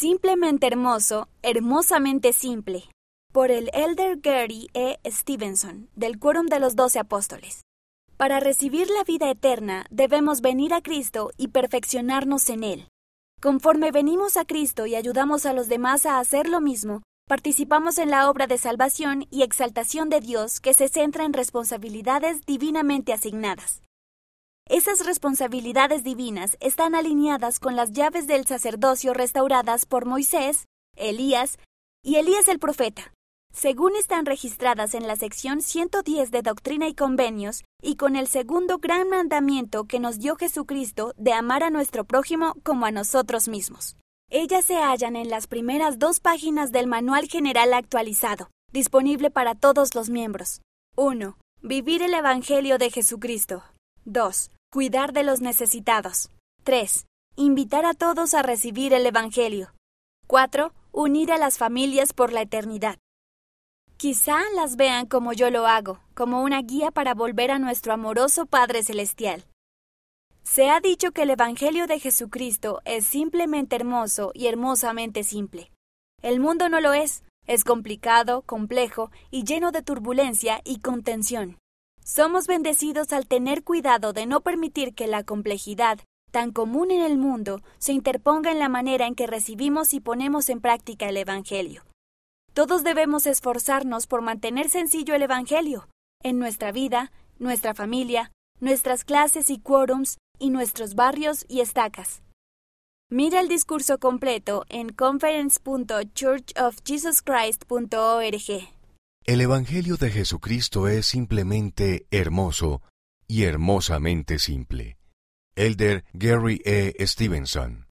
Simplemente hermoso, hermosamente simple. Por el Elder Gary E. Stevenson, del Quórum de los Doce Apóstoles. Para recibir la vida eterna debemos venir a Cristo y perfeccionarnos en Él. Conforme venimos a Cristo y ayudamos a los demás a hacer lo mismo, participamos en la obra de salvación y exaltación de Dios que se centra en responsabilidades divinamente asignadas. Esas responsabilidades divinas están alineadas con las llaves del sacerdocio restauradas por Moisés, Elías y Elías el profeta, según están registradas en la sección 110 de Doctrina y Convenios y con el segundo gran mandamiento que nos dio Jesucristo de amar a nuestro prójimo como a nosotros mismos. Ellas se hallan en las primeras dos páginas del Manual General actualizado, disponible para todos los miembros. 1. Vivir el Evangelio de Jesucristo. 2. Cuidar de los necesitados. 3. Invitar a todos a recibir el Evangelio. 4. Unir a las familias por la eternidad. Quizá las vean como yo lo hago, como una guía para volver a nuestro amoroso Padre Celestial. Se ha dicho que el Evangelio de Jesucristo es simplemente hermoso y hermosamente simple. El mundo no lo es, es complicado, complejo y lleno de turbulencia y contención. Somos bendecidos al tener cuidado de no permitir que la complejidad, tan común en el mundo, se interponga en la manera en que recibimos y ponemos en práctica el Evangelio. Todos debemos esforzarnos por mantener sencillo el Evangelio, en nuestra vida, nuestra familia, nuestras clases y quórums, y nuestros barrios y estacas. Mira el discurso completo en conference.churchofjesuschrist.org. El Evangelio de Jesucristo es simplemente hermoso y hermosamente simple. Elder Gary E. Stevenson